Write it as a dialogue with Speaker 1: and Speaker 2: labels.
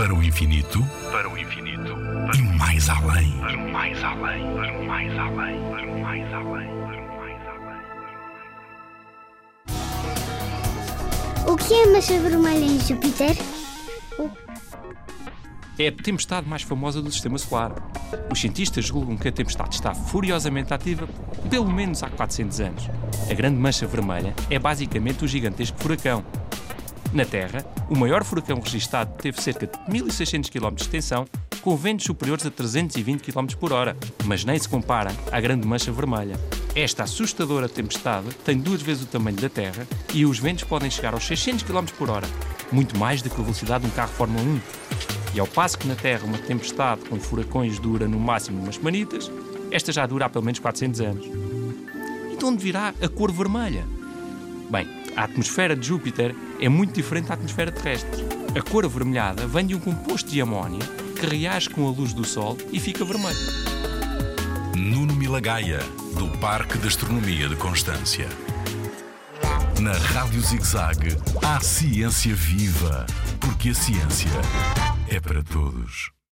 Speaker 1: Para o infinito, para o infinito, e mais além, para o mais além, para o mais além, para o mais além, para o mais além.
Speaker 2: O que é a mancha vermelha em Júpiter?
Speaker 3: É a tempestade mais famosa do sistema solar. Os cientistas julgam que a tempestade está furiosamente ativa pelo menos há 400 anos. A grande mancha vermelha é basicamente o gigantesco furacão. Na Terra, o maior furacão registado teve cerca de 1600 km de extensão, com ventos superiores a 320 km por hora, mas nem se compara à grande mancha vermelha. Esta assustadora tempestade tem duas vezes o tamanho da Terra e os ventos podem chegar aos 600 km por hora, muito mais do que a velocidade de um carro Fórmula 1. E ao passo que na Terra uma tempestade com furacões dura no máximo umas semanitas, esta já dura há pelo menos 400 anos. E de onde virá a cor vermelha? Bem, a atmosfera de Júpiter é muito diferente da atmosfera terrestre. A cor avermelhada vem de um composto de amónia que reage com a luz do Sol e fica vermelho.
Speaker 1: Nuno Milagaya, do Parque de Astronomia de Constância. Na Rádio ZigZag, há ciência viva, porque a ciência é para todos.